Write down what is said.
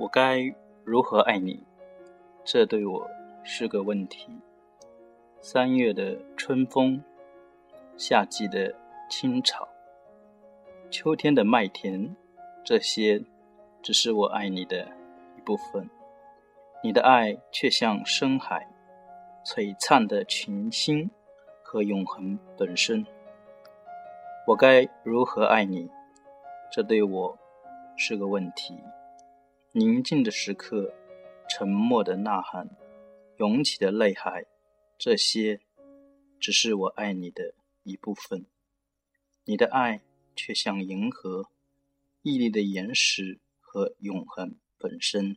我该如何爱你？这对我是个问题。三月的春风，夏季的青草，秋天的麦田，这些只是我爱你的一部分。你的爱却像深海，璀璨的群星和永恒本身。我该如何爱你？这对我是个问题。宁静的时刻，沉默的呐喊，涌起的泪海，这些只是我爱你的一部分。你的爱却像银河，屹立的岩石和永恒本身。